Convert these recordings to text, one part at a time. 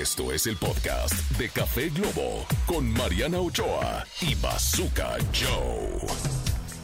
Esto es el podcast de Café Globo con Mariana Ochoa y Bazooka Joe.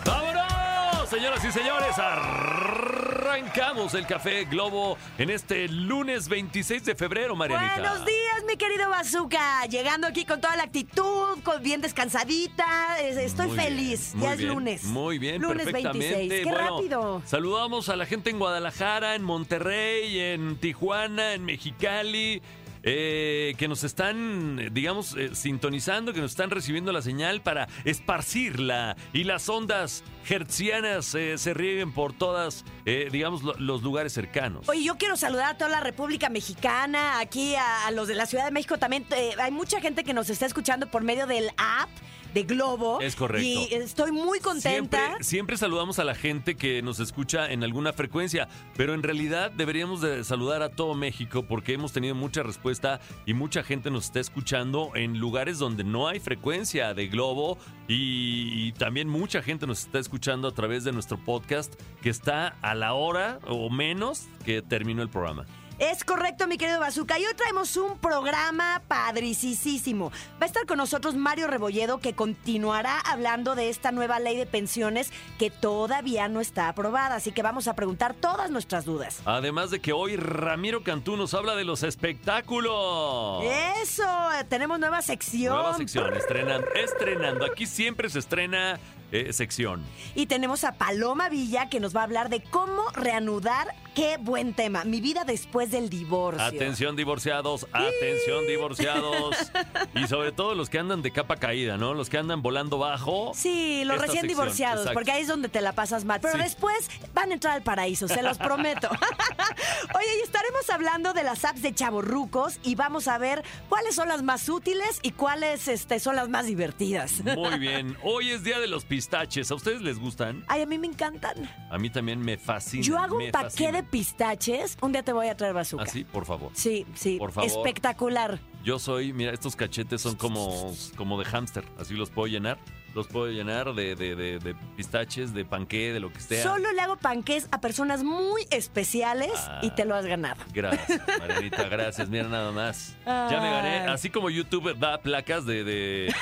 ¡Vámonos! Señoras y señores, arrancamos el Café Globo en este lunes 26 de febrero, Marianita. Buenos días, mi querido Bazooka. Llegando aquí con toda la actitud, con bien descansadita. Es- Estoy Muy feliz. bien, ya es bien, lunes. Muy bien, Lunes perfectamente. 26. Qué Bueno, rápido. Saludamos a la gente en Guadalajara, en Monterrey, en Tijuana, en Mexicali. Eh, que nos están, digamos, eh, sintonizando, que nos están recibiendo la señal para esparcirla y las ondas hertzianas eh, se rieguen por todas, eh, digamos, lo- los lugares cercanos. Oye, yo quiero saludar a toda la República Mexicana, aquí a, los de la Ciudad de México también. Hay mucha gente que nos está escuchando por medio del app de Globo. Es correcto. Y estoy muy contenta. Siempre, siempre saludamos a la gente que nos escucha en alguna frecuencia, pero en realidad deberíamos de saludar a todo México porque hemos tenido mucha respuesta y mucha gente nos está escuchando en lugares donde no hay frecuencia de globo y, y también mucha gente nos está escuchando a través de nuestro podcast que está a la hora o menos que terminó el programa. Es correcto, mi querido Bazooka. Y hoy traemos un programa padricísimo. Va a estar con nosotros Mario Rebolledo, que continuará hablando de esta nueva ley de pensiones que todavía no está aprobada. Así que vamos a preguntar todas nuestras dudas. Además de que hoy Ramiro Cantú nos habla de los espectáculos. Eso, tenemos nueva sección. Nueva sección, estrenando, estrenando. Aquí siempre se estrena eh, sección. Y tenemos a Paloma Villa, que nos va a hablar de cómo reanudar. Qué buen tema. Mi vida después del divorcio. Atención divorciados, atención divorciados. Y sobre todo los que andan de capa caída, ¿no? Los que andan volando bajo. Sí, los recién sección, divorciados, exacto. porque ahí es donde te la pasas mal. Pero Sí. después van a entrar al paraíso, se los prometo. Oye, y estaremos hablando de las apps de chavorrucos y vamos a ver cuáles son las más útiles y cuáles este, son las más divertidas. Muy bien. Hoy es día de los pistaches. ¿A ustedes les gustan? Ay, a mí me encantan. A mí también me fascina. Yo hago un fascina. de pistaches. Un día te voy a traer bazooka. ¿Ah, sí? Por favor. Sí, sí. Por favor. Espectacular. Yo soy, mira, estos cachetes son como, como de hámster. Así los puedo llenar. Los puedo llenar de, de, de- de pistaches, de panqué, de lo que sea. Solo le hago panqués a personas muy especiales Ah. y te lo has ganado. Gracias, Marianita, gracias. Mira nada más. Ya me gané. Así como YouTube da placas de. De,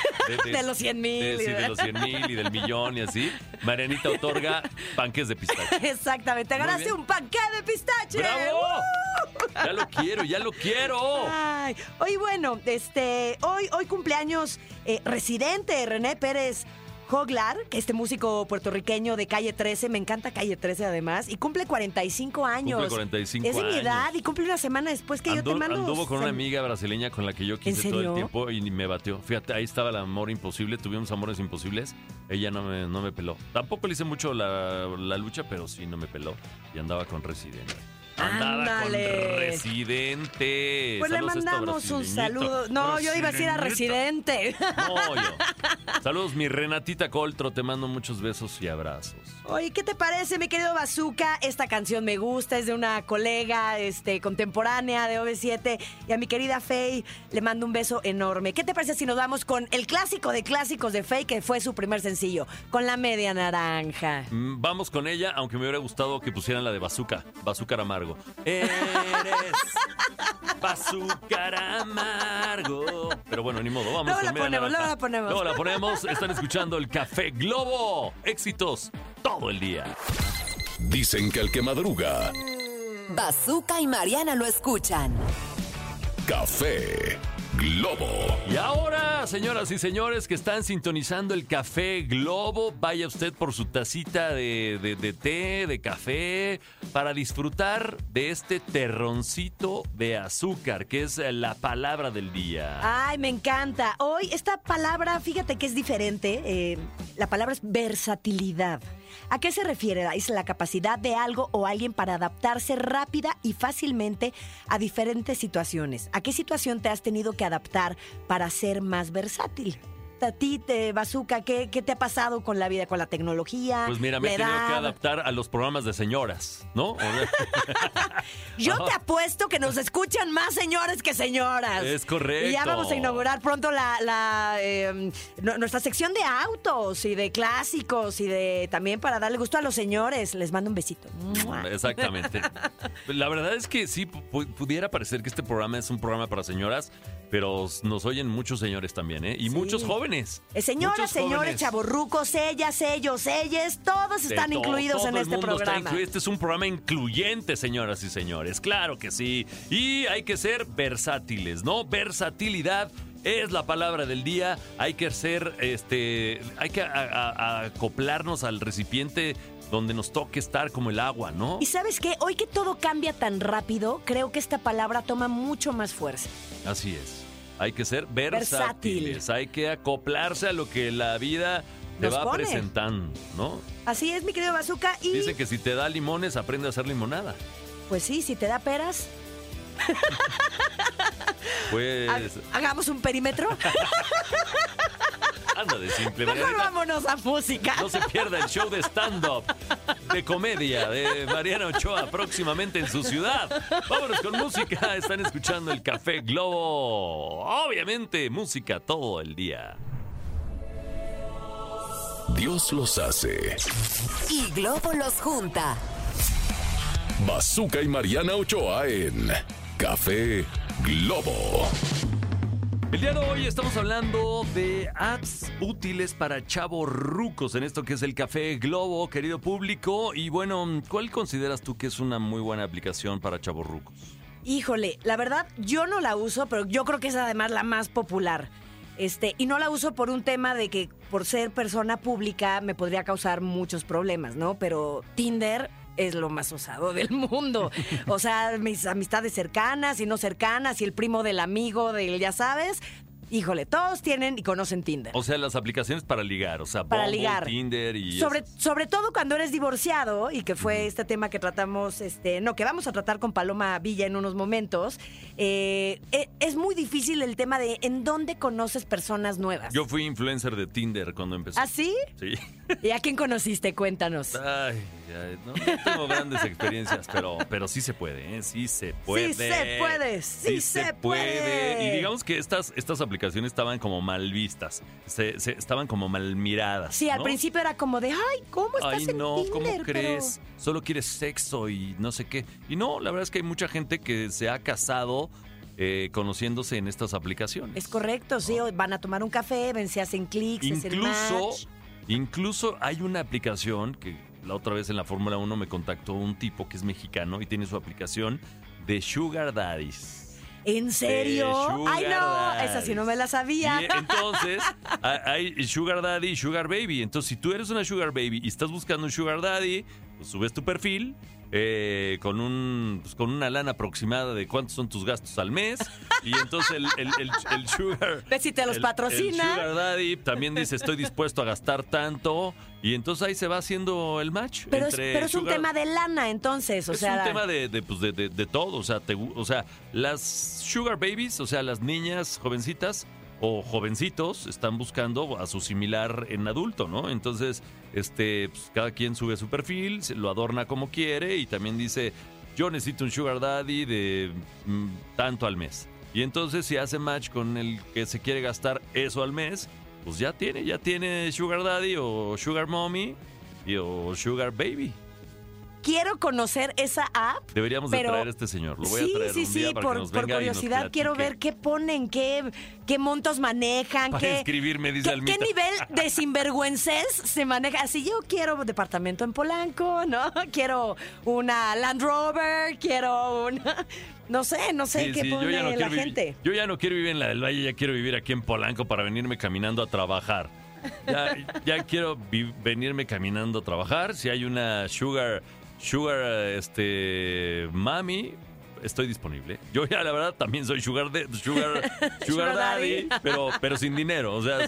De los 100 mil sí, de- los 100 mil y del millón y así. Marianita otorga panques de pistache. Exactamente. Muy Ganaste un panqué de pistache. ¡Bravo! ¡Uh! Ya lo quiero, ya lo quiero. Ay, hoy bueno, este, hoy, hoy cumpleaños eh, residente René Pérez Joglar, que este músico puertorriqueño de Calle 13, me encanta Calle 13 además, y cumple 45 años. Cumple 45 Es de mi años. edad y cumple una semana después que yo te mando. anduvo con una amiga brasileña con la que yo quise todo el tiempo y me batió. Fíjate, ahí estaba el amor imposible, tuvimos amores imposibles. Ella no me, no me peló. Tampoco le hice mucho la, la lucha, pero sí no me peló. Y andaba con Residente. Andaba Ándale. con Residente. Pues le Saludos mandamos un saludo. No, yo iba a decir a. Residente. No, yo. Saludos, mi Renatita Coltro. Te mando muchos besos y abrazos. Oye, ¿qué te parece, mi querido Bazooka? Esta canción me gusta, es de una colega este, contemporánea de OV7. Y a mi querida Faye le mando un beso enorme. ¿Qué te parece si nos vamos con el clásico de clásicos de Faye, que fue su primer sencillo, con la media naranja? Mm, Vamos con ella, aunque me hubiera gustado que pusieran la de Bazooka, Bazooka Amargo. Eres Bazooka Amargo. Pero bueno, ni modo, vamos Luego con la ponemos, luego la ponemos. Luego la ponemos. Están escuchando el Café Globo. Éxitos todo el día. Dicen que el que madruga, Bazooka y Mariana lo escuchan. Café Globo. Y ahora, señoras y señores que están sintonizando el Café Globo, vaya usted por su tacita de, de- de té, de café, para disfrutar de este terroncito de azúcar, que es la palabra del día. Ay, me encanta. Hoy esta palabra, fíjate que es diferente. eh, la palabra es versatilidad. ¿A qué se refiere? La capacidad de algo o alguien para adaptarse rápida y fácilmente a diferentes situaciones. ¿A qué situación te has tenido que adaptar para ser más versátil? A ti, te, Bazooka, ¿qué, ¿qué te ha pasado con la vida, con la tecnología? Pues mira, me he tenido que adaptar a los programas de señoras, ¿no? Yo te apuesto que nos escuchan más señores que señoras. Es correcto. Y ya vamos a inaugurar pronto la, la, eh, nu- nuestra sección de autos y de clásicos y de también para darle gusto a los señores. Les mando un besito. Exactamente. La verdad es que sí, pu- pudiera parecer que este programa es un programa para señoras, pero nos oyen muchos señores también, ¿eh? Y Sí. muchos jóvenes. Eh, Señoras, Muchos señores, jóvenes. chaborrucos, ellas, ellos, ellas, todos están todo, incluidos todo en el este programa. incluido. Este es un programa incluyente, señoras y señores. Claro que sí. Y hay que ser versátiles, ¿no? Versatilidad es la palabra del día. Hay que ser, este, hay que a- a- a acoplarnos al recipiente donde nos toque estar como el agua, ¿no? Y sabes qué, hoy que todo cambia tan rápido, creo que esta palabra toma mucho más fuerza. Así es. Hay que ser Versátil. versátiles. Hay que acoplarse a lo que la vida te Nos va pone. presentando, ¿no? Así es, mi querido Bazooka. Y Dice que si te da limones, aprende a hacer limonada. pues sí, si te da peras, Pues, ha- hagamos un perímetro. anda de simple. Mejor Marianita. vámonos a música. No se pierda el show de stand-up, de comedia de Mariana Ochoa próximamente en su ciudad. Vámonos con música. Están escuchando el Café Globo. Obviamente, música todo el día. Dios los hace. Y Globo los junta. Bazooka y Mariana Ochoa en Café Globo. El día de hoy estamos hablando de apps útiles para chavos rucos en esto que es el Café Globo, querido público. Y bueno, ¿cuál consideras tú que es una muy buena aplicación para chavos rucos? Híjole, la verdad, yo no la uso, pero yo creo que es además la más popular. Este, y no la uso por un tema de que por ser persona pública me podría causar muchos problemas, ¿no? Pero Tinder es lo más osado del mundo. O sea, mis amistades cercanas y no cercanas y el primo del amigo del, ya sabes. Híjole, todos tienen y conocen Tinder. O sea, las aplicaciones para ligar, o sea, Para Bumble, ligar. Tinder y... Sobre, esas. sobre todo cuando eres divorciado y que fue este tema que tratamos, este, no, que vamos a tratar con Paloma Villa en unos momentos, eh, e- es muy difícil el tema de en dónde conoces personas nuevas. Yo fui influencer de Tinder cuando empecé. ¿Ah, sí? Sí. ¿Y a quién conociste? Cuéntanos. Ay, ay, no, no tengo grandes experiencias, pero, pero sí se puede, ¿eh? Sí se puede. se puede, sí se puede. Y digamos que estas, estas aplicaciones estaban como mal vistas, se, se- estaban como mal miradas. Sí, al ¿no? principio era como de, ay, ¿cómo estás Ay, en no, Tinder? ¿cómo Pero- crees? Solo quieres sexo y no sé qué. Y no, la verdad es que hay mucha gente que se ha casado eh, conociéndose en estas aplicaciones. Es correcto, sí, van a tomar un café, ven si hacen clics, Incluso, match. incluso hay una aplicación que la otra vez en la Fórmula 1 me contactó un tipo que es mexicano y tiene su aplicación de Sugar Daddies. ¿En serio? De Ay, no, esa sí no me la sabía. Y entonces ha- hay Sugar Daddy y Sugar Baby. Entonces, si tú eres una Sugar Baby y estás buscando un Sugar Daddy, pues subes tu perfil eh, con un pues, con una lana aproximada de cuántos son tus gastos al mes. Y entonces el, el- el- el Sugar. Ve si te los patrocina. El Sugar Daddy también dice: Estoy dispuesto a gastar tanto. Y entonces ahí se va haciendo el match. Pero es, entre pero es un Sugar- tema de lana, entonces, o es sea... un tema de, de, pues, de, de- de todo, o sea, te o sea, las sugar babies, o sea, las niñas jovencitas o jovencitos están buscando a su similar en adulto, ¿no? Entonces, este, pues, cada quien sube su perfil, lo adorna como quiere y también dice, yo necesito un sugar daddy de mm, tanto al mes. Y entonces si hace match con el que se quiere gastar eso al mes, pues ya tiene, ya tiene sugar daddy o sugar mommy y, o sugar baby. Quiero conocer esa app. Deberíamos de Pero- traer a este señor. Lo voy sí, a traer sí, un día sí, para por, que nos por venga y nos curiosidad quiero ver qué ponen, qué, qué montos manejan, Para qué, escribirme, dice qué, qué nivel de sinvergüences se maneja. Así yo quiero departamento en Polanco, ¿no? Quiero una Land Rover, quiero una... No sé, no sé Sí, qué sí, pone yo ya no la vivir- gente. yo ya no quiero vivir en la del Valle, ya quiero vivir aquí en Polanco para venirme caminando a trabajar. Ya, ya quiero venirme caminando a trabajar. Si hay una sugar, sugar, este, mami, estoy disponible. Yo ya, la verdad, también soy sugar, de, sugar, sugar, Sugar daddy, daddy. pero, pero sin dinero. O sea,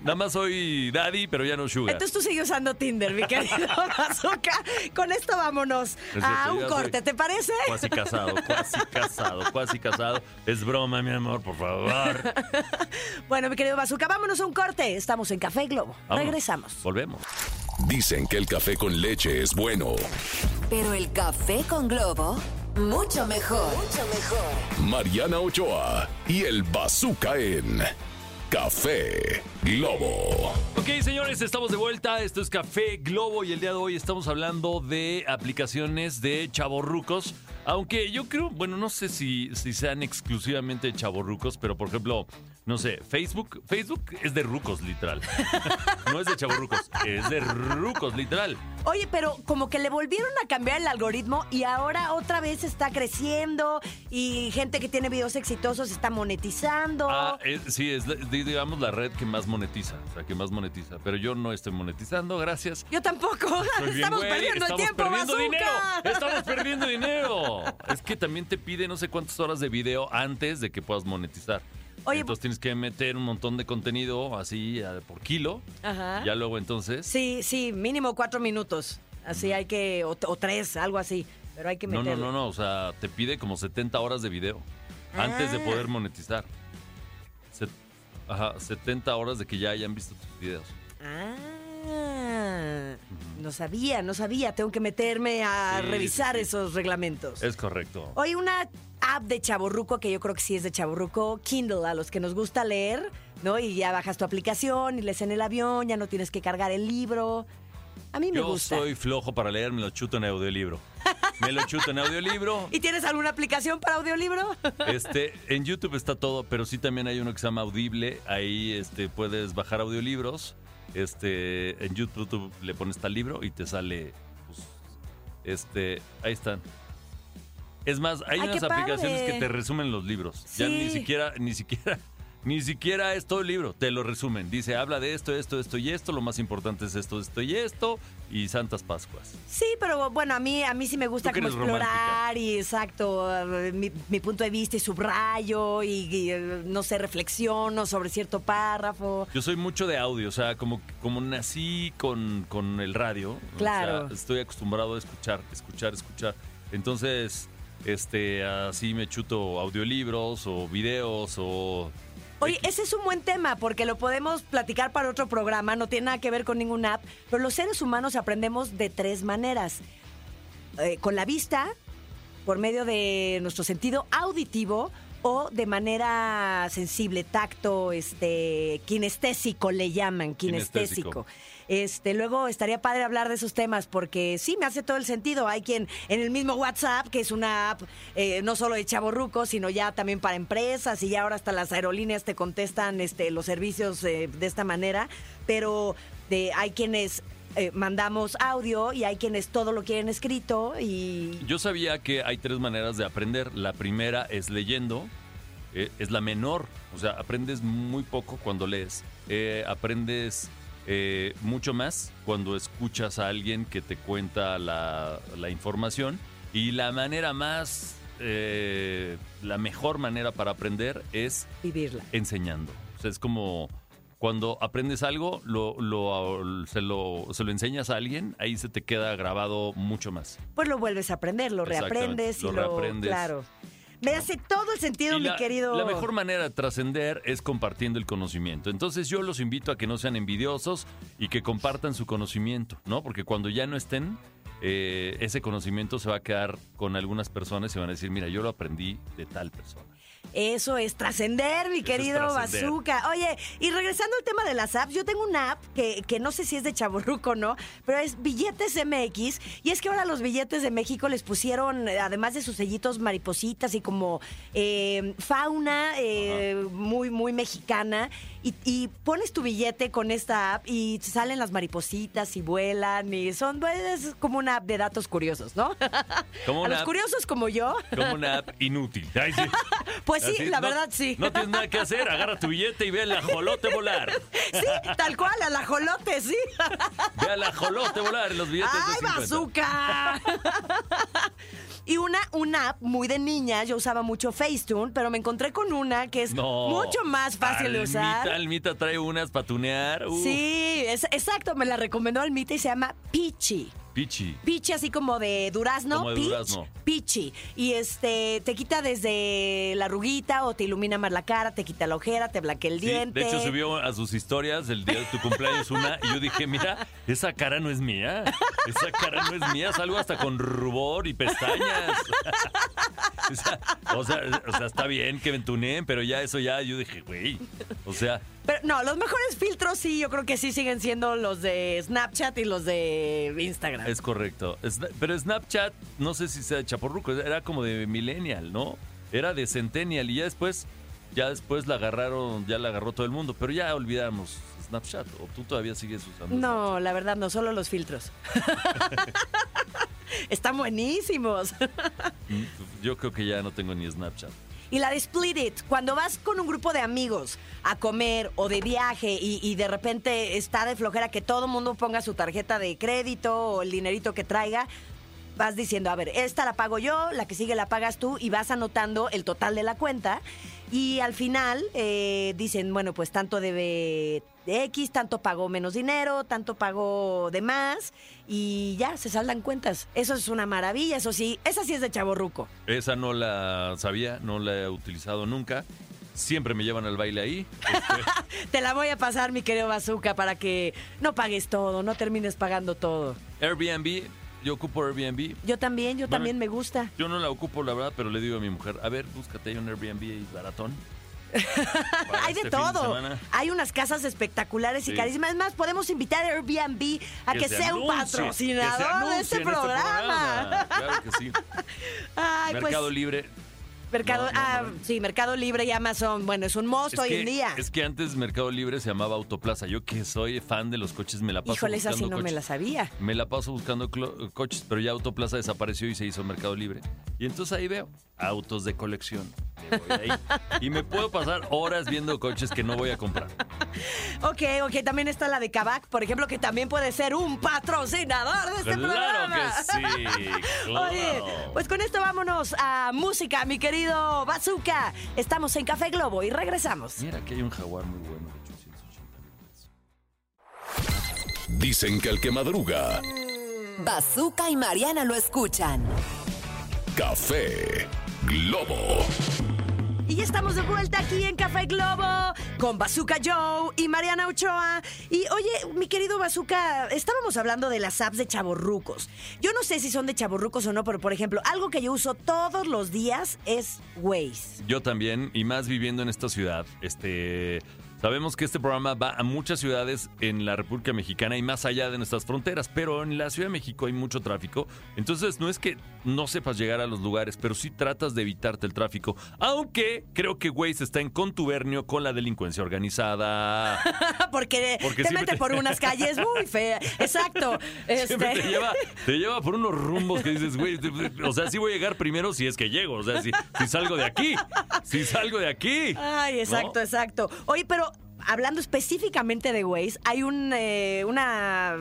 nada más soy daddy, pero ya no sugar. Entonces tú sigues usando Tinder, mi querido Bazooka. Con esto vámonos a un corte, ¿te parece? Cuasi casado, cuasi casado, cuasi casado. Es broma, mi amor, por favor. Bueno, mi querido Bazooka, vámonos a un corte. Estamos en Café Globo. Vámonos. Regresamos. Volvemos. Dicen que el café con leche es bueno. Pero el café con globo, mucho mejor. Mucho mejor. Mariana Ochoa y el Bazooka en Café Globo. Ok, señores, estamos de vuelta. Esto es Café Globo y el día de hoy estamos hablando de aplicaciones de chavorrucos. Aunque yo creo, bueno, no sé si, si sean exclusivamente chavorrucos, pero por ejemplo, no sé, Facebook, Facebook es de rucos, literal. no es de chavorrucos, es de rucos, literal. Oye, pero como que le volvieron a cambiar el algoritmo y ahora otra vez está creciendo y gente que tiene videos exitosos está monetizando. Ah, sí, es digamos la red que más monetiza, o sea, que más monetiza. Pero yo no estoy monetizando, gracias. Yo tampoco. Estamos perdiendo estamos el tiempo, perdiendo Bazooka. dinero. Estamos perdiendo dinero. Es que también te pide no sé cuántas horas de video antes de que puedas monetizar. Oye, entonces tienes que meter un montón de contenido así por kilo. Ajá. Ya luego entonces. Sí, sí, mínimo cuatro minutos. Así hay que, o, o tres, algo así. Pero hay que No, no, no, no. O sea, te pide como 70 horas de video antes de Ah. poder monetizar. Se- Ajá, 70 horas de que ya hayan visto tus videos. Ah, no sabía, no sabía. Tengo que meterme a Sí, revisar sí. esos reglamentos. Es correcto. Oye, una app de chaborruco que yo creo que sí es de chaborruco, Kindle, a los que nos gusta leer, ¿no? Y ya bajas tu aplicación y lees en el avión, ya no tienes que cargar el libro. A mí me Yo gusta. soy flojo para leer, me lo chuto en audiolibro. Me lo chuto en audiolibro. ¿Y tienes alguna aplicación para audiolibro? Este, en YouTube está todo, pero sí también hay uno que se llama Audible. Ahí este, puedes bajar audiolibros. Este, en YouTube le pones tal libro y te sale. pues, este, ahí están. Es más, hay Ay, unas aplicaciones padre. que te resumen los libros. Ya ni siquiera, ni siquiera, ni siquiera es todo el libro, te lo resumen. Dice, habla de esto, esto, esto y esto. Lo más importante es esto, esto y esto. Y Santas Pascuas. Sí, pero bueno, a mí, a mí sí me gusta como explorar y exacto, mi, mi punto de vista y subrayo y, y, no sé, reflexiono sobre cierto párrafo. Yo soy mucho de audio, o sea, como, como nací con, con el radio. o Claro. sea, estoy acostumbrado a escuchar, escuchar, escuchar. Entonces, este, así me chuto audiolibros o videos o... Oye, ese es un buen tema porque lo podemos platicar para otro programa, no tiene nada que ver con ninguna app, pero los seres humanos aprendemos de tres maneras. Eh, con la vista, por medio de nuestro sentido auditivo o de manera sensible, tacto, este, kinestésico le llaman, kinestésico. Kinestésico. Este, luego estaría padre hablar de esos temas porque sí me hace todo el sentido. Hay quien en el mismo WhatsApp, que es una app eh, no solo de chaborrucos, sino ya también para empresas y ya ahora hasta las aerolíneas te contestan este, los servicios eh, de esta manera. Pero de, hay quienes eh, mandamos audio y hay quienes todo lo quieren escrito y Yo sabía que hay tres maneras de aprender. La primera es leyendo, eh, es la menor, o sea, aprendes muy poco cuando lees. Eh, aprendes mucho más cuando escuchas a alguien que te cuenta la, la información. Y la manera más, la mejor manera para aprender es vivirla. enseñando. O sea, es como cuando aprendes algo, lo, lo- se, lo, se lo enseñas a alguien, ahí se te queda grabado mucho más. Pues lo vuelves a aprender, lo reaprendes y lo lo, reaprendes. claro. Me hace todo el sentido, Y mi la, querido. la mejor manera de trascender es compartiendo el conocimiento. Entonces yo los invito a que no sean envidiosos y que compartan su conocimiento, ¿no? Porque cuando ya no estén, eh, ese conocimiento se va a quedar con algunas personas y van a decir, mira, yo lo aprendí de tal persona. Eso es trascender, mi querido. Bazooka. Oye, y regresando al tema de las apps, yo tengo una app que, que no sé si es de chaburruco o no, pero es Billetes MX. Y es que ahora los billetes de México les pusieron, además de sus sellitos, maripositas y como eh, fauna eh, muy, muy mexicana. Y, y pones tu billete con esta app y salen las maripositas y vuelan y son, pues, es como una app de datos curiosos, ¿no? Como A una los app- curiosos como yo. Como una app inútil. Ay, sí. Pues sí, Así, la no- verdad sí. No tienes nada que hacer, agarra tu billete y ve al ajolote volar. Sí, tal cual, al ajolote, sí. Ve al ajolote volar en los billetes ¡Ay, de 50. bazooka! Y una, una app muy de niña, yo usaba mucho Facetune, pero me encontré con una que es No. mucho más fácil de usar. Almita, trae unas para tunear. Uf, Sí, es, exacto, me la recomendó Almita y se llama Peachy. Pichi. Pichi así como de durazno, Como de peach, durazno. pichi. Y este te quita desde la ruguita o te ilumina más la cara, te quita la ojera, te blanquea el Sí, diente. de hecho subió a sus historias el día de tu cumpleaños una y yo dije, mira, esa cara no es mía, esa cara no es mía, salgo hasta con rubor y pestañas. o, sea, o, sea, o sea, está bien que me tuneen, pero ya eso ya, yo dije, güey, o sea, Pero no, los mejores filtros sí, yo creo que sí siguen siendo los de Snapchat y los de Instagram. Es correcto. Pero Snapchat, no sé si sea de chaporruco, era como de millennial, ¿no? Era de centennial y ya después, ya después la agarraron, ya la agarró todo el mundo, pero ya olvidamos Snapchat, o tú todavía sigues usando No, la verdad no, solo los filtros. Están buenísimos. Mm, Yo creo que ya no tengo ni Snapchat. Y la de Split It, cuando vas con un grupo de amigos a comer o de viaje y, de repente está de flojera que todo mundo ponga su tarjeta de crédito o el dinerito que traiga, vas diciendo, a ver, esta la pago yo, la que sigue la pagas tú y vas anotando el total de la cuenta. Y al final eh, dicen, bueno, pues tanto debe de X, tanto pagó menos dinero, tanto pagó de más y ya se saldan cuentas. Eso es una maravilla, eso sí, esa sí es de chaborruco. Esa no la sabía, no la he utilizado nunca. Siempre me llevan al baile ahí. Este, Te la voy a pasar, mi querido Bazooka, para que no pagues todo, no termines pagando todo. Airbnb, yo ocupo Airbnb. Yo también, yo Bueno. también me gusta. Yo no la ocupo, la verdad, pero le digo a mi mujer, a ver, búscate ahí un Airbnb baratón. Hay de este todo. Hay unas casas espectaculares y carísimas. Es más, podemos invitar a Airbnb a que, se sea un anuncie, patrocinador de este en programa. Claro que sí. Ay, Mercado pues, Libre. Mercado, No, no, ah, no. sí, Mercado Libre y Amazon. Bueno, es un monstruo Es hoy en día. es que antes Mercado Libre se llamaba Autoplaza. Yo que soy fan de los coches me la paso Híjole, esa sí no me la sabía. Me la paso buscando coches, pero ya Autoplaza desapareció y se hizo Mercado Libre. Y entonces ahí veo autos de colección. Me voy ahí. y me puedo pasar horas viendo coches que no voy a comprar. Ok, ok, también está la de Kavak, por ejemplo, que también puede ser un patrocinador de este ¡Claro programa. que sí! claro. Oye, pues con esto vámonos a música, mi querido Bazooka. Estamos en Café Globo y regresamos. Mira, aquí hay un jaguar muy bueno de 880 mil pesos. Dicen que el que madruga, Bazooka y Mariana lo escuchan. café Globo. Y ya estamos de vuelta aquí en Café Globo con Bazooka Joe y Mariana Ochoa. Y oye, mi querido Bazooka, estábamos hablando de las apps de chaborrucos. Yo no sé si son de chaborrucos o no, pero por ejemplo, algo que yo uso todos los días es Waze. Yo también, y más viviendo en esta ciudad, este. Sabemos que este programa va a muchas ciudades en la República Mexicana y más allá de nuestras fronteras, pero en la Ciudad de México hay mucho tráfico. Entonces no es que no sepas llegar a los lugares, pero sí tratas de evitarte el tráfico. Aunque creo que Waze está en contubernio con la delincuencia organizada. Porque, Porque te mete te- por unas calles muy feas. Exacto. Siempre Este- te lleva, te lleva por unos rumbos que dices, güey, o sea, sí voy a llegar primero si es que llego, o sea, si, si salgo de aquí, si salgo de aquí. Ay, exacto, ¿no? exacto. Oye, pero hablando específicamente de Waze, hay un, eh, una,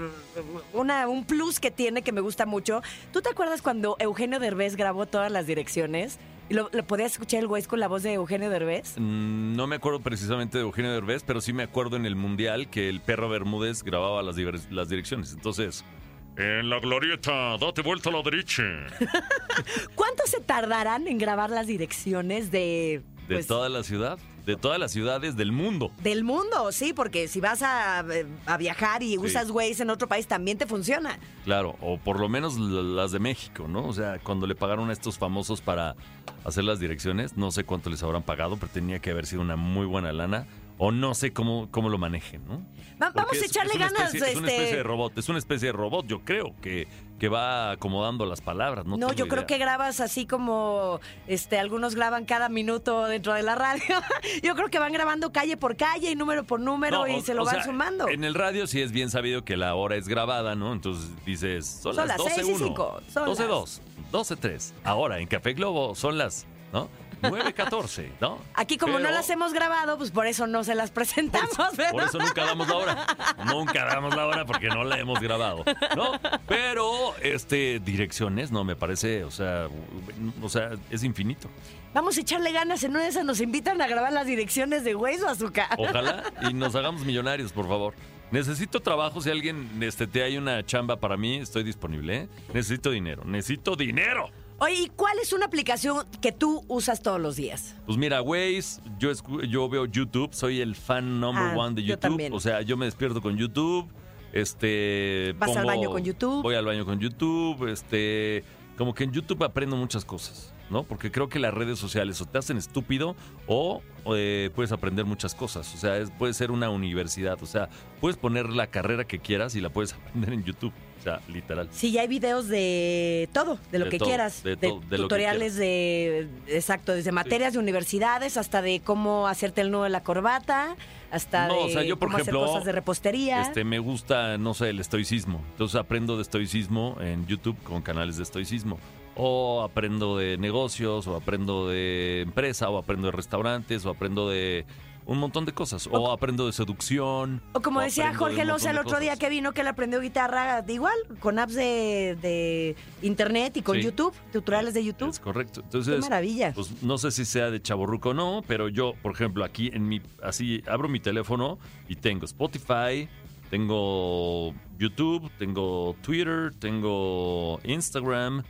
una, un plus que tiene que me gusta mucho. ¿Tú te acuerdas cuando Eugenio Derbez grabó todas las direcciones? Y lo, lo podías escuchar el Waze con la voz de Eugenio Derbez. Mm, No me acuerdo precisamente de Eugenio Derbez, pero sí me acuerdo en el Mundial que el perro Bermúdez grababa las, las direcciones. Entonces, en la glorieta, date vuelta a la derecha. ¿Cuánto se tardarán en grabar las direcciones de... De pues, toda la ciudad, de todas las ciudades del mundo. Del mundo, sí, porque si vas a, eh, a viajar y usas Waze en otro país también te funciona. Claro, o por lo menos las de México, ¿no? O sea, cuando le pagaron a estos famosos para hacer las direcciones, no sé cuánto les habrán pagado, pero tenía que haber sido una muy buena lana. O no sé cómo, cómo lo manejen, ¿no? Va- vamos a echarle es ganas. especie- Es una este- especie de robot, es una especie de robot, yo creo, que, que va acomodando las palabras, ¿no? No, yo creo que grabas así como este algunos graban cada minuto dentro de la radio. yo creo que van grabando calle por calle y número por número No, y o- se lo van sea, sumando. En el radio sí es bien sabido que la hora es grabada, ¿no? Entonces dices, son, Son las las 12 seis y 1, cinco, son 12 las- 2, 12 3. Ahora en Café Globo son las, ¿no? 914, ¿no? Aquí como no las hemos grabado, pues por eso no se las presentamos. Por ¿verdad? eso nunca damos la hora. Nunca damos la hora porque no la hemos grabado. ¿No? Pero, este, direcciones, no, me parece, o sea, o sea, es infinito. Vamos a echarle ganas. En una de esas nos invitan a grabar las direcciones de Waze o Azúcar. Ojalá y nos hagamos millonarios, por favor. Necesito trabajo. Si alguien este, te hay una chamba para mí, estoy disponible. ¿eh? Necesito dinero. Necesito dinero. Oye, ¿y cuál es una aplicación que tú usas todos los días? Pues mira, Waze, yo, escu- yo veo YouTube, soy el fan number Ah, one de yo YouTube. también. O sea, yo me despierto con YouTube. Este. Vas al baño con YouTube. Voy al baño con YouTube. Este. Como que en YouTube aprendo muchas cosas, ¿no? Porque creo que las redes sociales o te hacen estúpido o eh, puedes aprender muchas cosas. O sea, es- puede ser una universidad. O sea, puedes poner la carrera que quieras y la puedes aprender en YouTube. O sea, literal. Sí, ya hay videos de todo, de lo De que todo, quieras. de De, de tutoriales de, exacto, desde materias de universidades hasta de cómo hacerte el nudo de la corbata, hasta No, de o sea, yo, por cómo ejemplo, hacer cosas de repostería. Este, me gusta, no sé, el estoicismo. Entonces aprendo de estoicismo en YouTube con canales de estoicismo. O aprendo de negocios, o aprendo de empresa, o aprendo de restaurantes, o aprendo de un montón de cosas. O, aprendo de seducción. O como decía de Jorge un Loza el de otro día que vino, que él aprendió guitarra de igual, con apps de, de internet y con Sí. YouTube, tutoriales de YouTube. Es correcto. Qué Entonces, maravilla. pues no sé si sea de chaborruco o no, pero yo, por ejemplo, aquí en mi, así abro mi teléfono y tengo Spotify, tengo YouTube, tengo Twitter, tengo Instagram,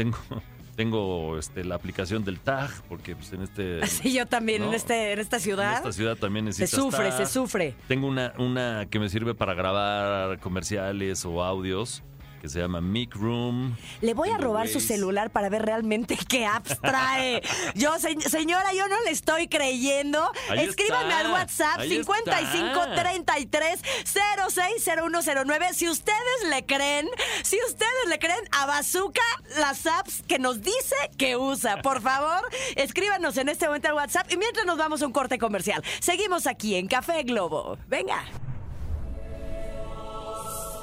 tengo, tengo este, la aplicación del tag, porque pues en este Así yo también en, este, en esta en ciudad. esta ciudad también se sufre, tag. se sufre. Tengo una, una que me sirve para grabar comerciales o audios que se llama Mic Room. Le voy a robar su celular para ver realmente qué apps trae. Yo, se- señora, yo no le estoy creyendo. Ahí Escríbanme está, al WhatsApp ahí 55 está. 33 060109 si ustedes le creen, si ustedes le creen a Bazooka las apps que nos dice que usa. Por favor, escríbanos en este momento al WhatsApp y mientras nos vamos a un corte comercial. Seguimos aquí en Café Globo. Venga.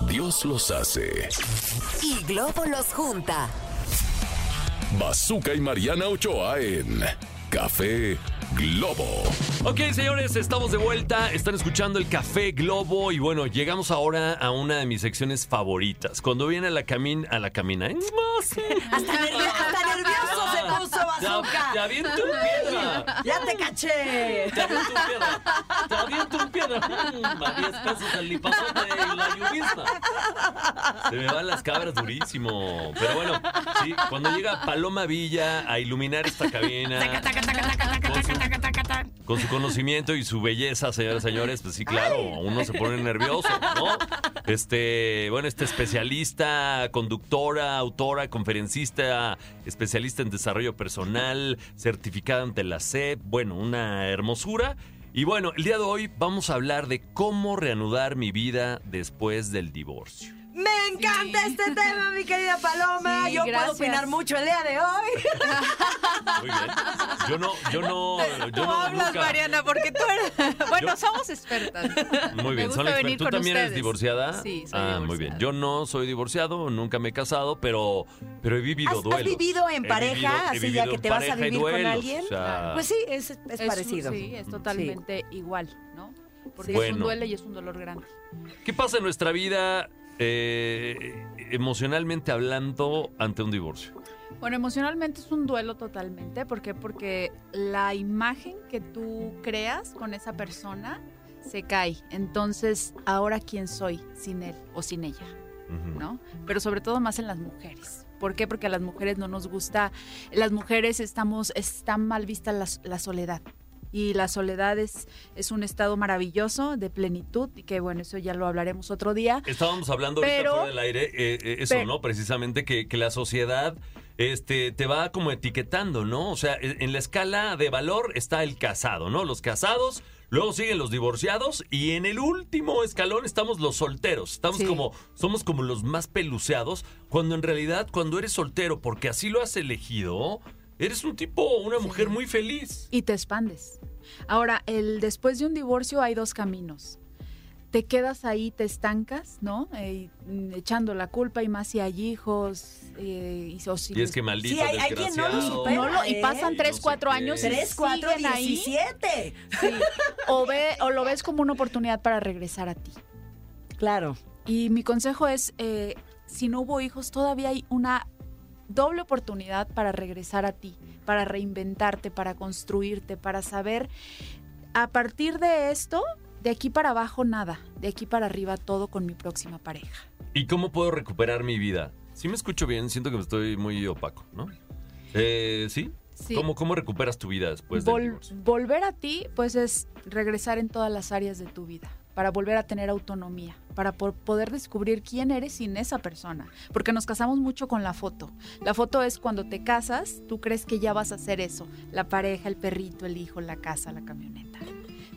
Dios los hace. Y Globo los junta. Bazooka y Mariana Ochoa en Café Globo. Ok, señores, estamos de vuelta. Están escuchando el Café Globo y bueno, llegamos ahora a una de mis secciones favoritas. Cuando viene a la camina, a la camina, ¡eh! Hasta, nervio- hasta nervioso puso te, aviento un piedra. Ya te caché. Te aviento un piedra. Te aviento un piedra. Mm, a 10 pesos el lipazote y la lluvista. Se me van las cabras durísimo. Pero bueno, sí, cuando llega Paloma Villa a iluminar esta cabina. Con su, con su conocimiento y su belleza, señoras y señores, pues sí, claro, uno se pone nervioso, ¿no? Este, bueno, este especialista, conductora, autora, conferencista, especialista en desarrollo personal, certificada ante la SEP, bueno, una hermosura. Y bueno, el día de hoy vamos a hablar de cómo reanudar mi vida después del divorcio. Me encanta este tema, mi querida Paloma. Sí, Yo gracias. puedo opinar mucho el día de hoy. Muy bien. Yo no, yo no, yo Tú no, hablas, nunca- Mariana, porque tú eres... Bueno, Yo- somos expertas. Muy bien, Me son gusta exper- venir ¿Tú con también eres divorciada? Sí, soy Ah, muy bien. Yo no soy divorciado, nunca me he casado, pero, pero he vivido ¿Has, has vivido en He pareja, así ya que te vas a vivir con alguien? o sea, Pues sí, es, es Es un- parecido. Sí, es totalmente igual, ¿no? Porque Bueno. es un duele y es un dolor grande. ¿Qué pasa en nuestra vida eh, emocionalmente hablando ante un divorcio? Bueno, emocionalmente es un duelo totalmente. ¿Por qué? Porque la imagen que tú creas con esa persona se cae. Entonces, ahora quién soy sin él o sin ella. ¿no? Pero sobre todo más en las mujeres. ¿Por qué? Porque a las mujeres no nos gusta, las mujeres estamos, está mal vista la, la soledad. Y la soledad es, es un estado maravilloso de plenitud y que bueno, eso ya lo hablaremos otro día. Estábamos hablando ahorita Pero- fuera del aire, eh, eh, eso, pero- ¿no? Precisamente que, que la sociedad este, te va como etiquetando, ¿no? O sea, en en la escala de valor está el casado, ¿no? Los casados, luego siguen los divorciados y en el último escalón estamos los solteros. Estamos Sí. como, somos como los más peluceados, cuando en realidad cuando eres soltero, porque así lo has elegido, eres un tipo, una mujer muy feliz. y te expandes. Ahora, el después de un divorcio hay dos caminos. te quedas ahí, te estancas, ¿no? Eh, echando la culpa y más si hay hijos. eh, y, o si Y es que maldito Sí, hay- hay quien no lo supera. no lo- y pasan tres, no sé cuatro qué. años y 3, 4, siguen ahí. 17. Sí. O, ve, o lo ves como una oportunidad para regresar a ti. Claro. Y mi consejo es, eh, si no hubo hijos, todavía hay una doble oportunidad para regresar a ti, para reinventarte, para construirte, para saber, a partir de esto, de aquí para abajo nada, de aquí para arriba todo con mi próxima pareja. ¿Y cómo puedo recuperar mi vida? Si me escucho bien, siento que estoy muy opaco, ¿no? Eh, ¿Sí? Sí. ¿Cómo, ¿Cómo recuperas tu vida después del Vol- volver a ti, pues es regresar en todas las áreas de tu vida, para volver a tener autonomía, para po- poder descubrir quién eres sin esa persona. Porque nos casamos mucho con la foto. La foto es cuando te casas, tú crees que ya vas a hacer eso, la pareja, el perrito, el hijo, la casa, la camioneta.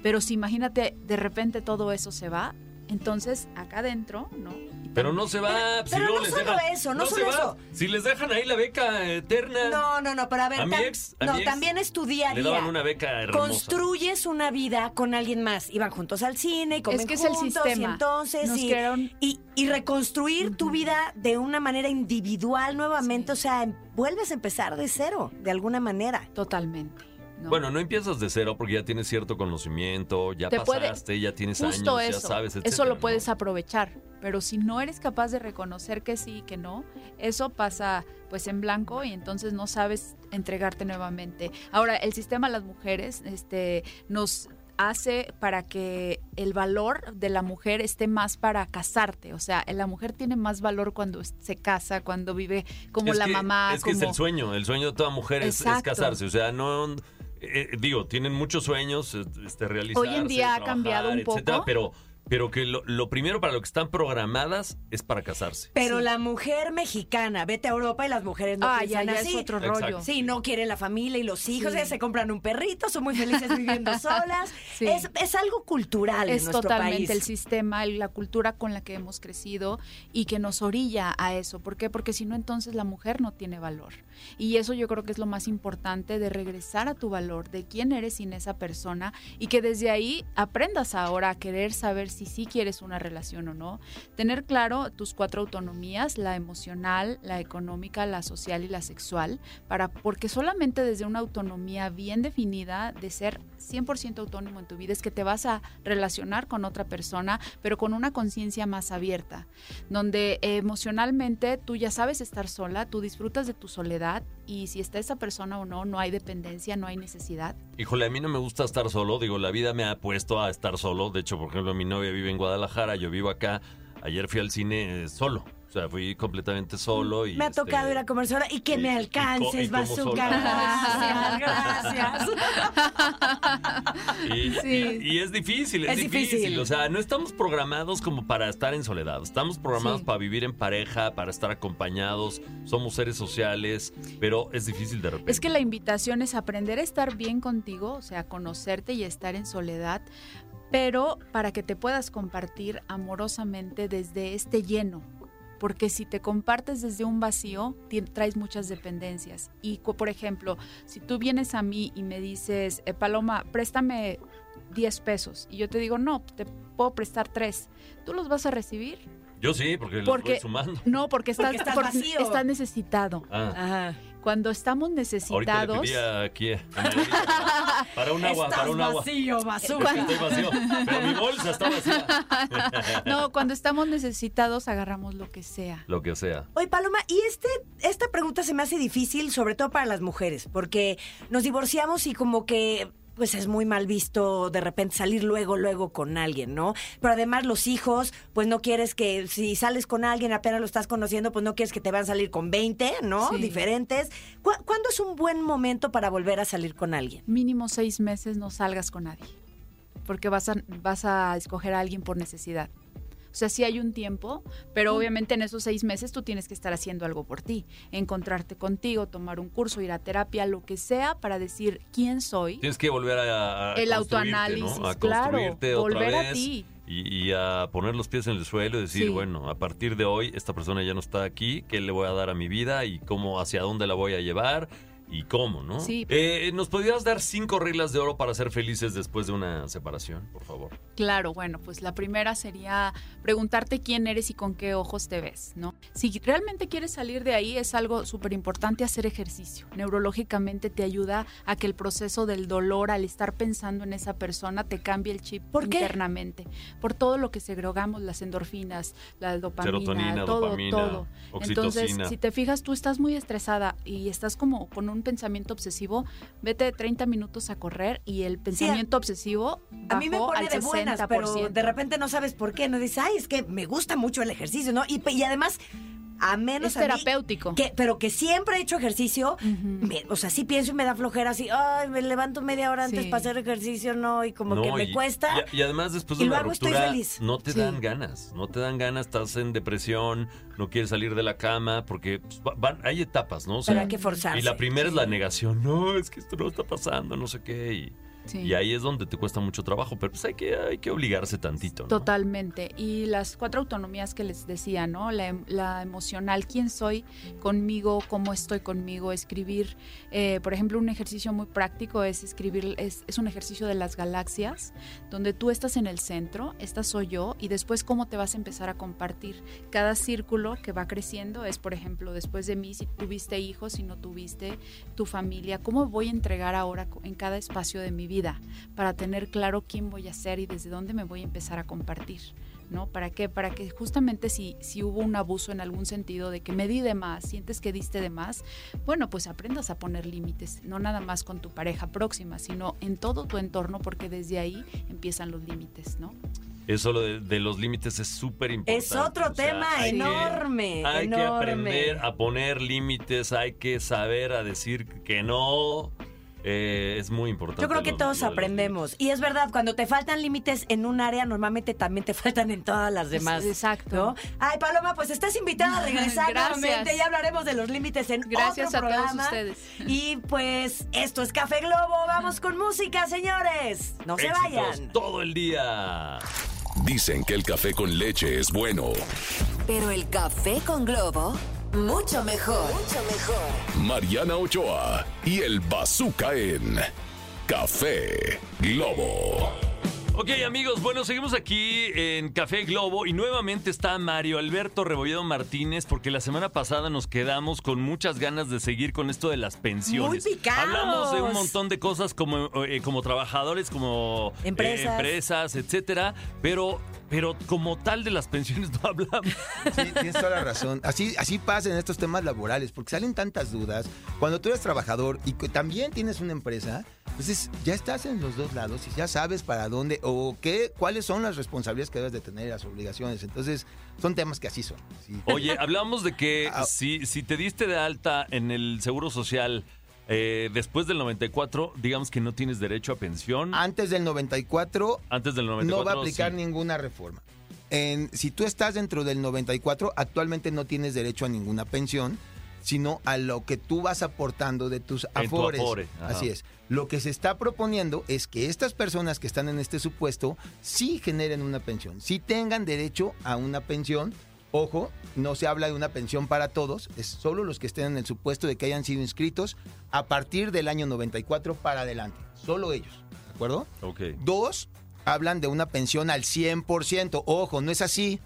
Pero si imagínate, de repente todo eso se va, entonces acá adentro, ¿no? Pero no se va. si pero no les solo dejan- eso, no se solo va. eso. Si les dejan ahí la beca eterna. No, no, no, pero a ver. A mi tam- ex- a no, mi ex también es tu día a Le daban una beca hermosa. Construyes una vida con alguien más. Iban juntos al cine y comen Es que es el juntos, sistema. Y entonces, Nos y, crearon- y- y reconstruir tu vida de una manera individual nuevamente. Sí. O sea, vuelves a empezar de cero, de alguna manera. Totalmente. ¿No? Bueno, no empiezas de cero porque ya tienes cierto conocimiento, ya Te puede- pasaste, ya tienes Justo años, eso. ya sabes, eso etcétera, lo ¿no? puedes aprovechar. Pero si no eres capaz de reconocer que sí y que no, eso pasa pues en blanco y entonces no sabes entregarte nuevamente. Ahora, el sistema de las mujeres este, nos hace para que el valor de la mujer esté más para casarte. O sea, la mujer tiene más valor cuando se casa, cuando vive como Es la que- mamá. Es que es el sueño, el sueño de toda mujer es, es casarse. O sea, no. Eh, digo, tienen muchos sueños, este, realizarse. Hoy en día ha cambiado un etcétera, poco. pero, pero que lo, lo primero para lo que están programadas es para casarse. Pero Sí. la mujer mexicana, vete a Europa y las mujeres no ah, ya, piensan ya así. es otro Exacto. rollo. Sí, no quieren la familia y los hijos, Sí. ellas se compran un perrito, son muy felices viviendo solas. Sí. Es, es algo cultural en es nuestro totalmente país. el sistema, la cultura con la que hemos crecido y que nos orilla a eso. ¿Por qué? Porque si no, entonces la mujer no tiene valor. Y eso yo creo que es lo más importante de regresar a tu valor, de quién eres sin esa persona y que desde ahí aprendas ahora a querer saber si sí quieres una relación o no. Tener claro tus cuatro autonomías, la emocional, la económica, la social y la sexual, para porque solamente desde una autonomía bien definida de ser 100% autónomo en tu vida es que te vas a relacionar con otra persona, pero con una conciencia más abierta, donde emocionalmente tú ya sabes estar sola, tú disfrutas de tu soledad y si está esa persona o no, no hay dependencia, no hay necesidad. Híjole, a mí no me gusta estar solo. Digo, la vida me ha puesto a estar solo. De hecho, por ejemplo, mi novia vive en Guadalajara, yo vivo acá. Ayer fui al cine eh, solo. O sea, fui completamente solo. Y, Me ha este, tocado ir a comer sola y que y- me y alcances, bazooka. Gracias, gracias. Y, Sí. y- y es difícil, es, Es difícil. difícil. O sea, no estamos programados como para estar en soledad. Estamos programados Sí. para vivir en pareja, para estar acompañados. Somos seres sociales, pero es difícil de repente. Es que la invitación es aprender a estar bien contigo, o sea, conocerte y estar en soledad, pero para que te puedas compartir amorosamente desde este lleno. Porque si te compartes desde un vacío, traes muchas dependencias. Y, por ejemplo, si tú vienes a mí y me dices, eh, Paloma, préstame 10 pesos, y yo te digo, no, te puedo prestar 3, ¿tú los vas a recibir? Yo sí, porque, los Porque- voy sumando. No, porque estás, Porque estás porque vacío. estás necesitado. Ah. Ajá. Cuando estamos Ahorita le necesitados... aquí para, un agua, Estás para un agua. vacío. Porque estoy vacío. Pero mi bolsa está vacía. No, cuando estamos necesitados agarramos lo que sea. Lo que sea. Oye, Paloma, y este, esta pregunta se me hace difícil, sobre todo para las mujeres, porque nos divorciamos y como que pues es muy mal visto de repente salir luego, luego con alguien, ¿no? Pero además los hijos, pues no quieres que si sales con alguien apenas lo estás conociendo, pues no quieres que te van a salir con 20, ¿no? Sí. Diferentes. ¿Cu- ¿Cuándo es un buen momento para volver a salir con alguien? Mínimo seis meses no salgas con nadie. Porque vas a, vas a escoger a alguien por necesidad. O sea, sí hay un tiempo, pero obviamente en esos seis meses tú tienes que estar haciendo algo por ti. Encontrarte contigo, tomar un curso, ir a terapia, lo que sea, para decir quién soy. Tienes que volver a, a El autoanálisis, ¿no? A claro, otra volver a vez ti. Y, y a poner los pies en el suelo y decir, Sí. bueno, a partir de hoy esta persona ya no está aquí, ¿qué le voy a dar a mi vida y cómo, hacia dónde la voy a llevar? Y cómo, ¿no? Sí. Eh, ¿Nos podrías dar cinco reglas de oro para ser felices después de una separación, por favor? Claro, bueno, pues la primera sería preguntarte quién eres y con qué ojos te ves, ¿no? Si realmente quieres salir de ahí, es algo súper importante hacer ejercicio. Neurológicamente te ayuda a que el proceso del dolor, al estar pensando en esa persona, te cambie el chip ¿Por qué? internamente. Por todo lo que segregamos, las endorfinas, la dopamina, Serotonina, todo, dopamina, todo. oxitocina. Entonces, si te fijas, tú estás muy estresada y estás como con un pensamiento obsesivo, vete 30 minutos a correr y el pensamiento obsesivo A mí me bajó pone al de buenas, 60%. pero de repente no sabes por qué. No dices, ay, es que me gusta mucho el ejercicio, ¿no? Y, y además, a menos Es a mí, terapéutico. que, pero que siempre he hecho ejercicio, me- o sea, sí pienso y me da flojera así, ay, me levanto media hora antes Sí. para hacer ejercicio, no, y como No, que me y- cuesta. Y, y además después y de una luego estoy ruptura feliz. no te Sí. dan ganas, no te dan ganas, estás en depresión, no quieres salir de la cama porque pues, va- van- hay etapas, ¿no? O Pero hay que forzarse. Y la primera es la negación, no, es que esto no está pasando, no sé qué. Y, Sí. y ahí es donde te cuesta mucho trabajo, pero pues hay que, hay que obligarse tantito, ¿no? Totalmente. Y las cuatro autonomías que les decía, ¿no? La, la emocional, quién soy conmigo, cómo estoy conmigo, escribir. eh, por ejemplo, un ejercicio muy práctico es escribir, es, es un ejercicio de las galaxias, donde tú estás en el centro, esta soy yo, y después cómo te vas a empezar a compartir. Cada círculo que va creciendo es, por ejemplo, después de mí, si tuviste hijos, si no tuviste, tu familia, cómo voy a entregar ahora en cada espacio de mi vida para tener claro quién voy a ser y desde dónde me voy a empezar a compartir. ¿No? ¿Para qué? Para que justamente si, si hubo un abuso en algún sentido de que me di de más, sientes que diste de más, bueno, pues aprendas a poner límites, no nada más con tu pareja próxima, sino en todo tu entorno, porque desde ahí empiezan los límites, ¿no? Eso lo de, de los límites es súper importante. Es otro o sea, tema hay que- enorme, hay que aprender a poner límites, hay que saber a decir que no. Eh, es muy importante. Yo creo que lo- todos lo aprendemos. Y es verdad, cuando te faltan límites en un área, normalmente también te faltan en todas las demás. Exacto. ¿no? Ay, Paloma, pues estás invitada a regresar nuevamente. Ya hablaremos de los límites en Gracias otro a todos programa. ustedes. Y pues, esto es Café Globo. Vamos con música, señores. No se vayan. todo el día. Dicen que el café con leche es bueno. Pero el café con globo, mucho mejor. Mucho mejor. Mariana Ochoa y el Bazooka en Café Globo. Ok, amigos, bueno, seguimos aquí en Café Globo y nuevamente está Mario Alberto Rebolledo Martínez porque la semana pasada nos quedamos con muchas ganas de seguir con esto de las pensiones. Muy picados. Hablamos de un montón de cosas como, eh, como trabajadores, como eh, Empresas. empresas, etcétera, pero, pero como tal de las pensiones no hablamos. Sí, tienes toda la razón. Así, así pasa en estos temas laborales, porque salen tantas dudas. Cuando tú eres trabajador y que también tienes una empresa, entonces ya estás en los dos lados y ya sabes para dónde o qué, cuáles son las responsabilidades que debes de tener y las obligaciones. Entonces, son temas que así son. sí. Oye, hablamos de que Ah. si, si te diste de alta en el Seguro Social eh, después del 94, digamos que no tienes derecho a pensión. Antes del 94, Antes del 94 no va a aplicar sí. ninguna reforma. En- si tú estás dentro del 94, actualmente no tienes derecho a ninguna pensión, sino a lo que tú vas aportando de tus tu afores. afore. Así es. Lo que se está proponiendo es que estas personas que están en este supuesto sí generen una pensión, sí tengan derecho a una pensión. Ojo, no se habla de una pensión para todos, es solo los que estén en el supuesto de que hayan sido inscritos a partir del año 94 para adelante. Solo ellos, ¿de acuerdo? Ok. Dos, hablan de una pensión al 100%. Ojo, no es así.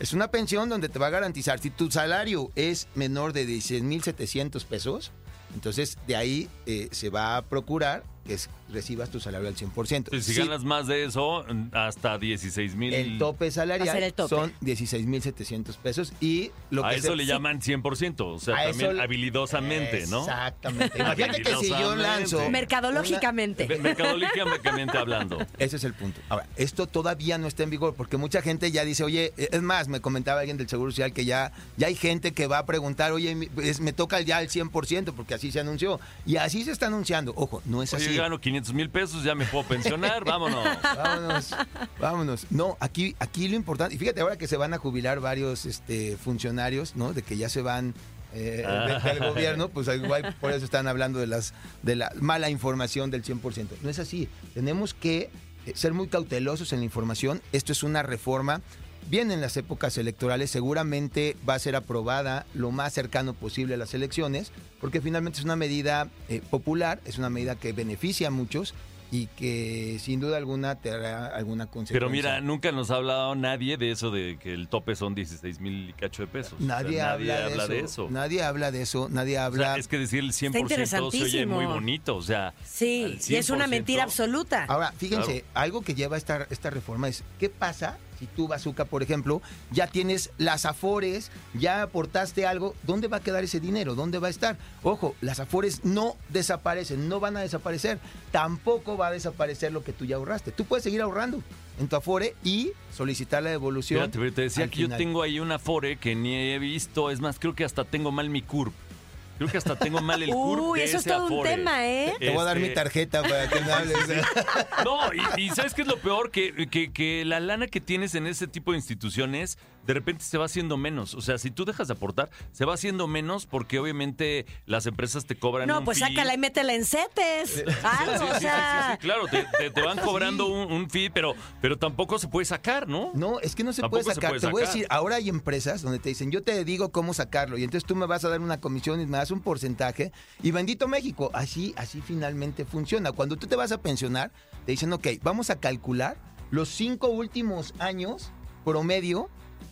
Es una pensión donde te va a garantizar, si tu salario es menor de 16.700 pesos, entonces de ahí eh, se va a procurar es- recibas tu salario al 100%. Si Sí, ganas más de eso, hasta 16 mil. el tope salarial el tope. son 16.700 pesos y lo A que eso se- le llaman 100%, o sea, A también eso- habilidosamente, ¿no? Exactamente. Imagínate que si yo lanzo... Mercadológicamente. Mercadológicamente hablando. Ese es el punto. Ahora, esto todavía no está en vigor porque mucha gente ya dice, oye, es más, me comentaba alguien del Seguro Social que ya, ya hay gente que va a preguntar, oye, me toca ya el 100% porque así se anunció. Y así se está anunciando. Ojo, no es Oye, así. gano 500 mil pesos, ya me puedo pensionar, vámonos. Vámonos, vámonos. No, aquí, aquí lo importante, y fíjate ahora que se van a jubilar varios este, funcionarios, ¿no? De que ya se van eh, Ah. del gobierno, pues igual por eso están hablando de las de la mala información del 100%. No es así. Tenemos que eh, ser muy cautelosos en la información. Esto es una reforma vienen las épocas electorales, seguramente va a ser aprobada lo más cercano posible a las elecciones, porque finalmente es una medida eh, popular, es una medida que beneficia a muchos y que sin duda alguna tendrá alguna consecuencia. Pero mira, nunca nos ha hablado nadie de eso de que el tope son 16 mil y cacho de pesos. O sea, Nadie, habla, de, eso. Nadie habla de eso. Nadie O habla. sea, es que decir el 100% se oye muy bonito, o sea... Sí, y es una 100%. mentira absoluta. Ahora, fíjense, algo que lleva esta, esta reforma es, ¿qué pasa si tú, Bazooka, por ejemplo, ya tienes las afores, ya aportaste algo? ¿Dónde va a quedar ese dinero? ¿Dónde va a estar? Ojo, las afores no desaparecen, no van a desaparecer. Tampoco va a desaparecer lo que tú ya ahorraste. Tú puedes seguir ahorrando en tu afore y solicitar la devolución. Fíjate, te decía que yo tengo ahí una Afore que ni he visto. Es más, creo que hasta tengo mal mi CURP. Creo que hasta tengo mal el CURP Uy, de eso es todo un tema, ¿eh? Te voy a dar mi Este, tarjeta para que me hables. No, y, y ¿sabes qué es lo peor? Que, que- que la lana que tienes en ese tipo de instituciones de repente se va haciendo menos. O sea, si tú dejas de aportar, se va haciendo menos porque obviamente las empresas te cobran No, un pues fee. sácala y métela en setes. Algo, Sí, sí, o sí, sea. sí, sí, claro, te, te- te van cobrando un, un fee, pero, pero tampoco se puede sacar, ¿no? No, es que no se puede se sacar. puede Te voy a sacar. decir, ahora hay empresas donde te dicen, yo te digo cómo sacarlo, y entonces tú me vas a dar una comisión y me das un porcentaje, y bendito México, así, así finalmente funciona. Cuando tú te vas a pensionar, te dicen, ok, vamos a calcular los cinco últimos años promedio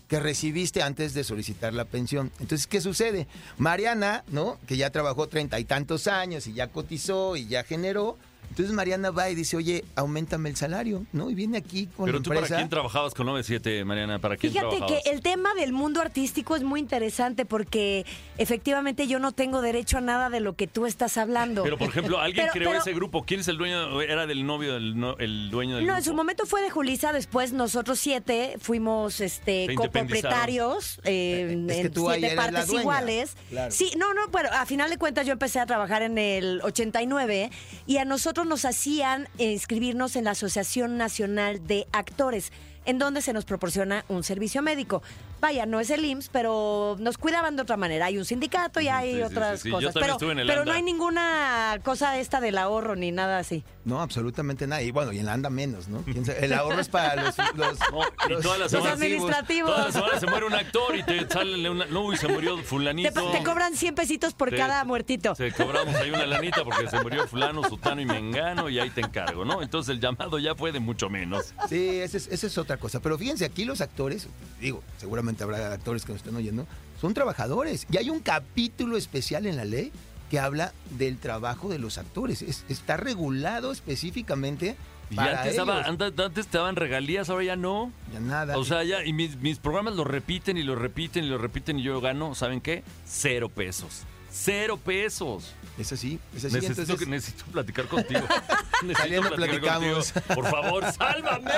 que recibiste antes de solicitar la pensión. Entonces, ¿qué sucede? Mariana, ¿no? Que ya trabajó treinta y tantos años y ya cotizó y ya generó. Entonces Mariana va y dice, oye, aumentame el salario, ¿no? Y viene aquí con Pero la tú, empresa. ¿para quién trabajabas con 97, Mariana? ¿Para quién Fíjate trabajabas? que el tema del mundo artístico es muy interesante porque efectivamente yo no tengo derecho a nada de lo que tú estás hablando. Pero, por ejemplo, alguien Pero- creó pero- ese grupo. ¿Quién es el dueño? ¿Era del novio del no- el dueño del No, grupo? en su momento fue de Julisa, después nosotros siete fuimos este copropietarios eh, Es que en tú siete partes iguales. Claro. Sí, no, no, bueno, a final de cuentas yo empecé a trabajar en el 89 y a nosotros nos hacían inscribirnos en la Asociación Nacional de Actores, en donde se nos proporciona un servicio médico. Vaya, no es el IMSS, pero nos cuidaban de otra manera. Hay un sindicato y hay sí, otras sí, sí. Yo cosas. Pero, pero no hay ninguna cosa esta del ahorro ni nada así. No, absolutamente nada. Y bueno, y en la anda menos, ¿no? ¿Quién sabe? El ahorro es para los... los- No, los- todas las Los semanas- administrativos. Todas las semanas se muere un actor y te sale una. No, y se murió Te, Fulanito. te cobran 100 pesitos por Te- cada muertito. Se cobramos ahí una lanita porque se murió Fulano, Sutano y Mengano y ahí te encargo, ¿no? Entonces el llamado ya fue de mucho menos. Sí, esa es, esa es otra cosa. Pero fíjense, aquí los actores, digo, seguramente habrá actores que nos estén oyendo, son trabajadores. Y hay un capítulo especial en la ley que habla del trabajo de los actores. Es- está regulado específicamente Y para antes, ellos. antes te daban regalías, ahora ya no. Ya nada. O sea, ya, y mis, mis programas lo repiten y lo repiten y lo repiten y yo gano, ¿saben qué? Cero pesos. Cero pesos. Es así, es así. necesito, entonces, que- necesito platicar contigo. Necesito Saliendo platicar platicamos. contigo. Por favor, sálvame.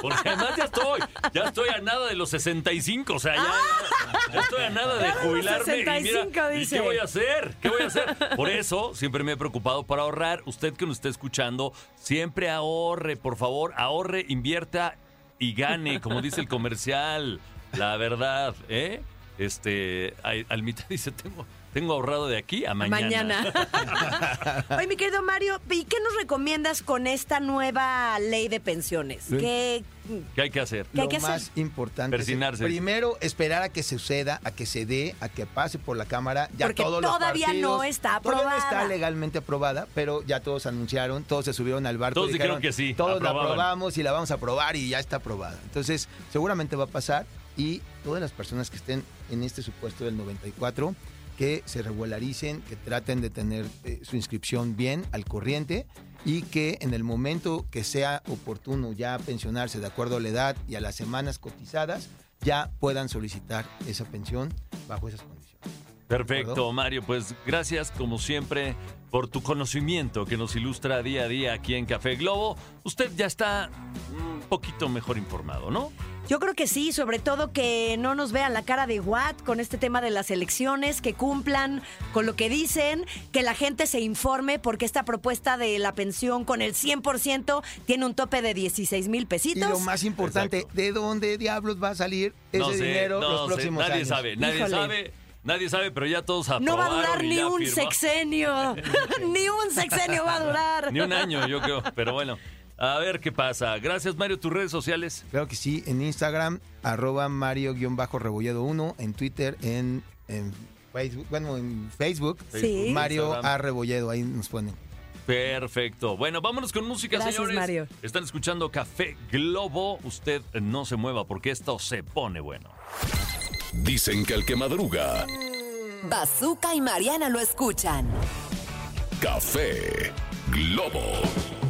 Porque además ya estoy, ya estoy a nada de los 65, o sea, ya, ya, ya estoy a nada de jubilarme. y mira, 65, ¿y dice. qué voy a hacer? ¿Qué voy a hacer? Por eso siempre me he preocupado para ahorrar. Usted que nos está escuchando, siempre ahorre, por favor, ahorre, invierta y gane, como dice el comercial. La verdad, ¿eh? Este, Al- Almita dice, tengo, tengo ahorrado de aquí a mañana. Mañana. Oye, mi querido Mario, ¿y qué nos recomiendas con esta nueva ley de pensiones? ¿Qué, ¿Qué hay que hacer? ¿Qué hay lo hacer? más importante es primero esperar a que suceda, a que se dé, a que pase por la cámara. Ya Porque todos los todavía partidos- no está todavía no aprobada. está legalmente aprobada, pero ya todos anunciaron, todos se subieron al barco. Todos dijeron que sí, Todos la aprobamos y la vamos a aprobar y ya está aprobada. Entonces, seguramente va a pasar y todas las personas que estén en este supuesto del 94 que se regularicen, que traten de tener eh, su inscripción bien al corriente y que en el momento que sea oportuno ya pensionarse de acuerdo a la edad y a las semanas cotizadas, ya puedan solicitar esa pensión bajo esas condiciones. Perfecto? Mario. Pues gracias, como siempre, por tu conocimiento que nos ilustra día a día aquí en Café Globo. Usted ya está un poquito mejor informado, ¿no? Yo creo que sí, sobre todo que no nos vean la cara de Watt con este tema de las elecciones, que cumplan con lo que dicen, que la gente se informe, porque esta propuesta de la pensión con el 100% tiene un tope de 16 mil Y pesitos. lo más importante, Exacto. ¿de dónde diablos va a salir ese no sé, dinero no los sé, próximos nadie años? sabe, nadie Híjole. sabe, nadie sabe, pero ya todos aprobaron No va a durar y ni un firmó- sexenio. ni un sexenio va a durar. Ni un año, yo creo, pero bueno. A ver qué pasa. Gracias, Mario. ¿Tus redes sociales? Claro que sí, en Instagram, arroba Mario-Rebollado 1, en Twitter, en, en Facebook, bueno, en Facebook, Sí. Mario Instagram. A. Rebolledo, ahí nos ponen. Perfecto. Bueno, vámonos con música, Gracias, señores. Mario. Están escuchando Café Globo. Usted no se mueva porque esto se pone bueno. Dicen que el que madruga, Bazooka y Mariana lo escuchan. Café Globo.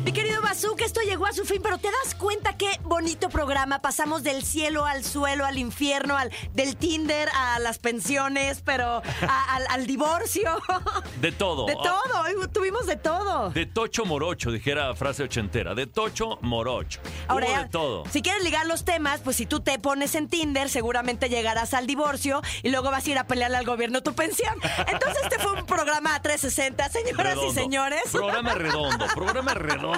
Mi querido Bazooka, esto llegó a su fin, pero ¿te das cuenta qué bonito programa? Pasamos del cielo al suelo, al infierno, al, del Tinder a las pensiones, pero a- al, al divorcio. De todo. De todo, hoy tuvimos de todo. De tocho morocho, dijera frase ochentera. De tocho morocho. Ahora Hubo ya, de todo. si quieres ligar los temas, pues si tú te pones en Tinder, seguramente llegarás al divorcio y luego vas a ir a pelearle al gobierno tu pensión. Entonces este fue un programa a 360, señoras Redondo. y señores. Programa redondo, programa redondo.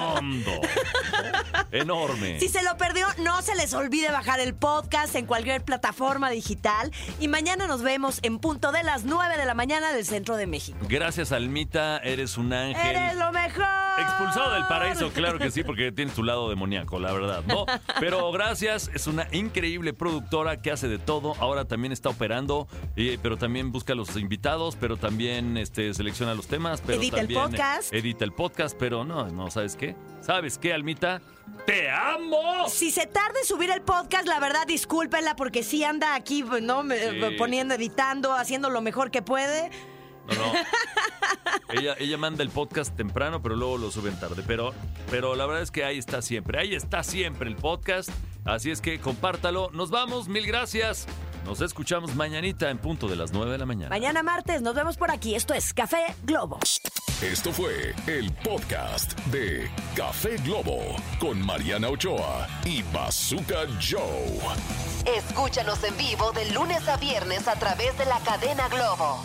Enorme. Si se lo perdió, no se les olvide bajar el podcast en cualquier plataforma digital. Y mañana nos vemos en punto de las 9 de la mañana del centro de México. Gracias, Almita. Eres un ángel. ¡Eres lo mejor! Expulsado del paraíso, claro que sí, porque tienes tu lado demoníaco, la verdad, ¿no? Pero gracias, es una increíble productora que hace de todo. Ahora también está operando, eh, pero también busca a los invitados, pero también este, selecciona los temas. Pero Edita el eh, podcast. Edita el podcast, pero no, no, ¿sabes qué? ¿Sabes qué, Almita? ¡Te amo! Si se tarda en subir el podcast, la verdad, discúlpenla porque sí anda aquí, ¿no? Sí. Poniendo, editando, haciendo lo mejor que puede. No, no. ella, ella manda el podcast temprano, pero luego lo suben tarde. Pero, pero la verdad es que ahí está siempre. Ahí está siempre el podcast. Así es que compártalo. Nos vamos. Mil gracias. Nos escuchamos mañanita en punto de las 9 de la mañana. Mañana martes nos vemos por aquí. Esto es Café Globo. Esto fue el podcast de Café Globo con Mariana Ochoa y Bazooka Joe. Escúchanos en vivo de lunes a viernes a través de la cadena Globo.